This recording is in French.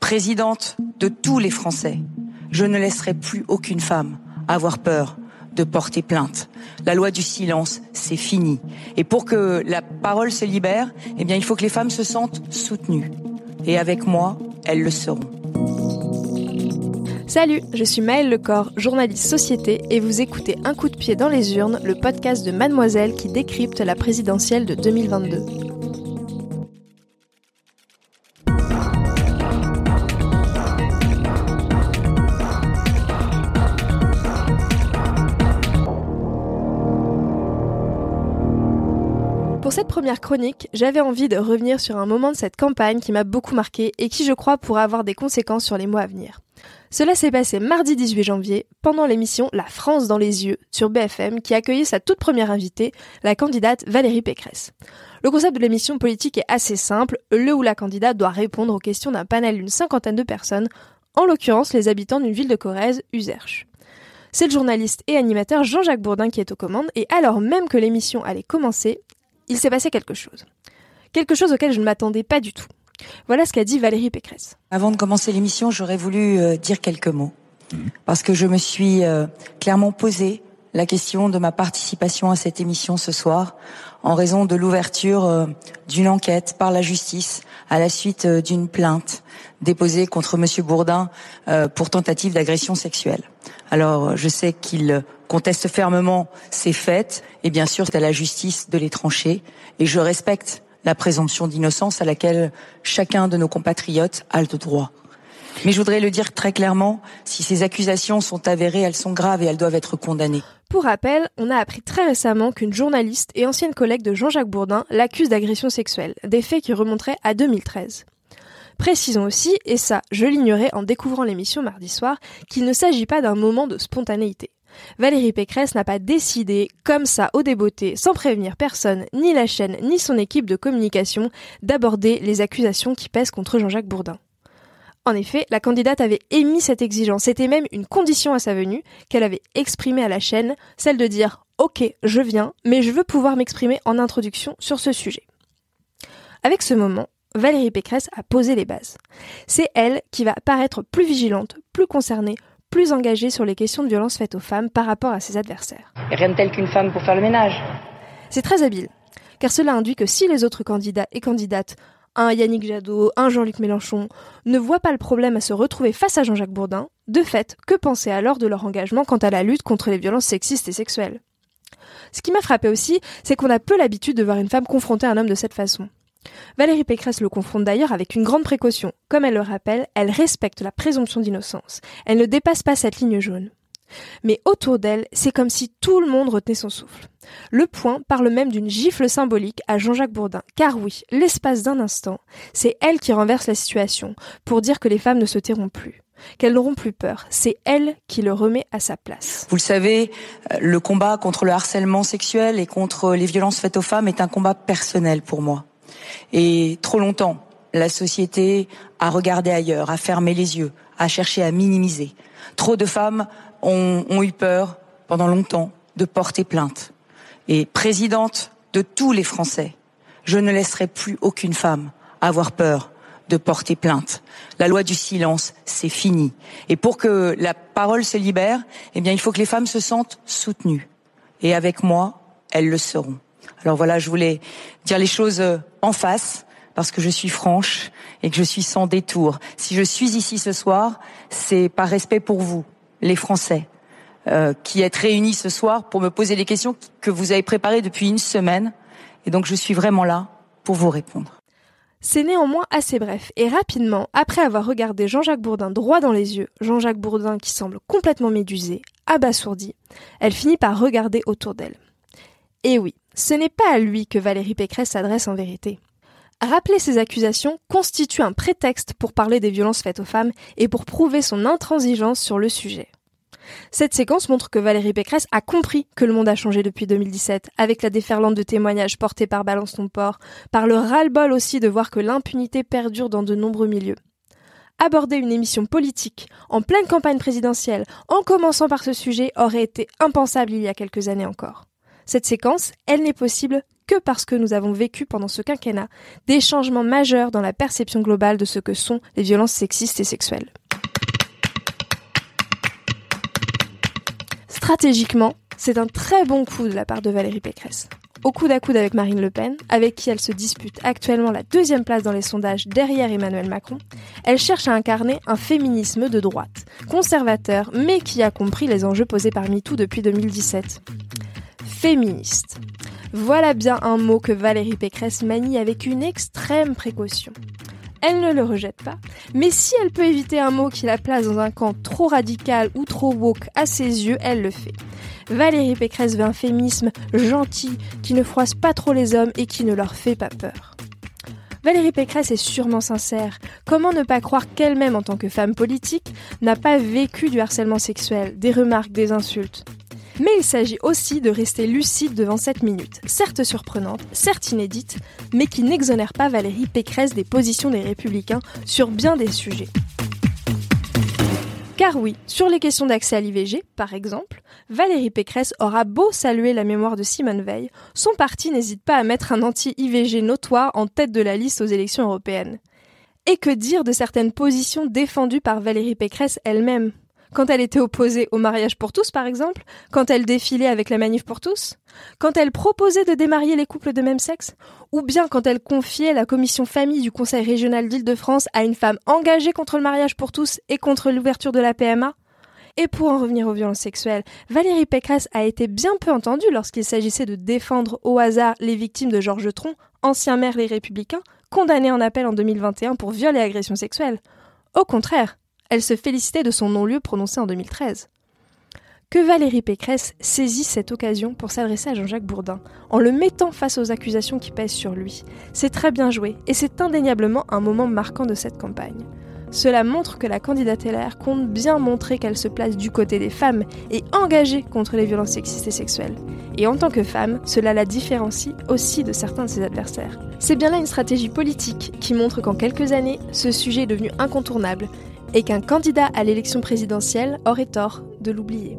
Présidente de tous les Français, je ne laisserai plus aucune femme avoir peur de porter plainte. La loi du silence, c'est fini. Et pour que la parole se libère, eh il faut que les femmes se sentent soutenues. Et avec moi, elles le seront. Salut, je suis Maëlle Lecor, journaliste société, et vous écoutez Un coup de pied dans les urnes, le podcast de Mademoiselle qui décrypte la présidentielle de 2022. Cette première chronique, j'avais envie de revenir sur un moment de cette campagne qui m'a beaucoup marqué et qui, je crois, pourra avoir des conséquences sur les mois à venir. Cela s'est passé mardi 18 janvier, pendant l'émission La France dans les yeux sur BFM, qui accueillait sa toute première invitée, la candidate Valérie Pécresse. Le concept de l'émission politique est assez simple, le ou la candidate doit répondre aux questions d'un panel d'une cinquantaine de personnes, en l'occurrence les habitants d'une ville de Corrèze, Uzerche. C'est le journaliste et animateur Jean-Jacques Bourdin qui est aux commandes, et alors même que l'émission allait commencer, il s'est passé quelque chose. Quelque chose auquel je ne m'attendais pas du tout. Voilà ce qu'a dit Valérie Pécresse. Avant de commencer l'émission, j'aurais voulu euh, dire quelques mots. Parce que je me suis euh, clairement posé la question de ma participation à cette émission ce soir en raison de l'ouverture euh, d'une enquête par la justice à la suite d'une plainte déposée contre Monsieur Bourdin pour tentative d'agression sexuelle. Alors, je sais qu'il conteste fermement ces faits et bien sûr, c'est à la justice de les trancher et je respecte la présomption d'innocence à laquelle chacun de nos compatriotes a le droit. Mais je voudrais le dire très clairement, si ces accusations sont avérées, elles sont graves et elles doivent être condamnées. Pour rappel, on a appris très récemment qu'une journaliste et ancienne collègue de Jean-Jacques Bourdin l'accuse d'agression sexuelle, des faits qui remonteraient à 2013. Précisons aussi, et ça je l'ignorais en découvrant l'émission mardi soir, qu'il ne s'agit pas d'un moment de spontanéité. Valérie Pécresse n'a pas décidé, comme ça au débeauté, sans prévenir personne, ni la chaîne, ni son équipe de communication, d'aborder les accusations qui pèsent contre Jean-Jacques Bourdin. En effet, la candidate avait émis cette exigence, c'était même une condition à sa venue, qu'elle avait exprimée à la chaîne, celle de dire Ok, je viens, mais je veux pouvoir m'exprimer en introduction sur ce sujet. Avec ce moment, Valérie Pécresse a posé les bases. C'est elle qui va paraître plus vigilante, plus concernée, plus engagée sur les questions de violence faites aux femmes par rapport à ses adversaires. rien de tel qu'une femme pour faire le ménage. C'est très habile, car cela induit que si les autres candidats et candidates, un Yannick Jadot, un Jean-Luc Mélenchon, ne voient pas le problème à se retrouver face à Jean-Jacques Bourdin, de fait, que penser alors de leur engagement quant à la lutte contre les violences sexistes et sexuelles? Ce qui m'a frappé aussi, c'est qu'on a peu l'habitude de voir une femme confronter un homme de cette façon. Valérie Pécresse le confronte d'ailleurs avec une grande précaution. Comme elle le rappelle, elle respecte la présomption d'innocence. Elle ne dépasse pas cette ligne jaune. Mais autour d'elle, c'est comme si tout le monde retenait son souffle. Le point parle même d'une gifle symbolique à Jean-Jacques Bourdin, car oui, l'espace d'un instant, c'est elle qui renverse la situation pour dire que les femmes ne se tairont plus, qu'elles n'auront plus peur. C'est elle qui le remet à sa place. Vous le savez, euh, le combat contre le harcèlement sexuel et contre les violences faites aux femmes est un combat personnel pour moi. Et trop longtemps, la société a regardé ailleurs, a fermé les yeux, a cherché à minimiser. Trop de femmes ont, eu peur pendant longtemps de porter plainte. Et présidente de tous les Français, je ne laisserai plus aucune femme avoir peur de porter plainte. La loi du silence, c'est fini. Et pour que la parole se libère, eh bien, il faut que les femmes se sentent soutenues. Et avec moi, elles le seront. Alors voilà, je voulais dire les choses euh, en face parce que je suis franche et que je suis sans détour. Si je suis ici ce soir, c'est par respect pour vous, les Français, euh, qui êtes réunis ce soir pour me poser les questions que vous avez préparées depuis une semaine. Et donc je suis vraiment là pour vous répondre. C'est néanmoins assez bref, et rapidement, après avoir regardé Jean-Jacques Bourdin droit dans les yeux, Jean-Jacques Bourdin qui semble complètement médusé, abasourdi, elle finit par regarder autour d'elle. Et oui, ce n'est pas à lui que Valérie Pécresse s'adresse en vérité. Rappeler ces accusations constitue un prétexte pour parler des violences faites aux femmes et pour prouver son intransigeance sur le sujet. Cette séquence montre que Valérie Pécresse a compris que le monde a changé depuis 2017, avec la déferlante de témoignages portés par Balance port, par le ras-le-bol aussi de voir que l'impunité perdure dans de nombreux milieux. Aborder une émission politique en pleine campagne présidentielle en commençant par ce sujet aurait été impensable il y a quelques années encore. Cette séquence, elle n'est possible que parce que nous avons vécu pendant ce quinquennat des changements majeurs dans la perception globale de ce que sont les violences sexistes et sexuelles. Stratégiquement, c'est un très bon coup de la part de Valérie Pécresse. Au coude à coude avec Marine Le Pen, avec qui elle se dispute actuellement la deuxième place dans les sondages derrière Emmanuel Macron, elle cherche à incarner un féminisme de droite, conservateur, mais qui a compris les enjeux posés par MeToo depuis 2017. Féministe. Voilà bien un mot que Valérie Pécresse manie avec une extrême précaution. Elle ne le rejette pas, mais si elle peut éviter un mot qui la place dans un camp trop radical ou trop woke à ses yeux, elle le fait. Valérie Pécresse veut un féminisme gentil, qui ne froisse pas trop les hommes et qui ne leur fait pas peur. Valérie Pécresse est sûrement sincère. Comment ne pas croire qu'elle-même, en tant que femme politique, n'a pas vécu du harcèlement sexuel, des remarques, des insultes? Mais il s'agit aussi de rester lucide devant cette minute, certes surprenante, certes inédite, mais qui n'exonère pas Valérie Pécresse des positions des républicains sur bien des sujets. Car oui, sur les questions d'accès à l'IVG, par exemple, Valérie Pécresse aura beau saluer la mémoire de Simone Veil, son parti n'hésite pas à mettre un anti-IVG notoire en tête de la liste aux élections européennes. Et que dire de certaines positions défendues par Valérie Pécresse elle-même? Quand elle était opposée au mariage pour tous, par exemple, quand elle défilait avec la manif pour tous, quand elle proposait de démarier les couples de même sexe, ou bien quand elle confiait la commission famille du Conseil régional d'Île-de-France à une femme engagée contre le mariage pour tous et contre l'ouverture de la PMA. Et pour en revenir aux violences sexuelles, Valérie Pécresse a été bien peu entendue lorsqu'il s'agissait de défendre au hasard les victimes de Georges Tron, ancien maire Les Républicains, condamné en appel en 2021 pour viol et agression sexuelle. Au contraire, elle se félicitait de son non-lieu prononcé en 2013. Que Valérie Pécresse saisisse cette occasion pour s'adresser à Jean-Jacques Bourdin, en le mettant face aux accusations qui pèsent sur lui. C'est très bien joué, et c'est indéniablement un moment marquant de cette campagne. Cela montre que la candidate LR compte bien montrer qu'elle se place du côté des femmes et engagée contre les violences sexistes et sexuelles. Et en tant que femme, cela la différencie aussi de certains de ses adversaires. C'est bien là une stratégie politique qui montre qu'en quelques années, ce sujet est devenu incontournable et qu'un candidat à l'élection présidentielle aurait tort de l'oublier.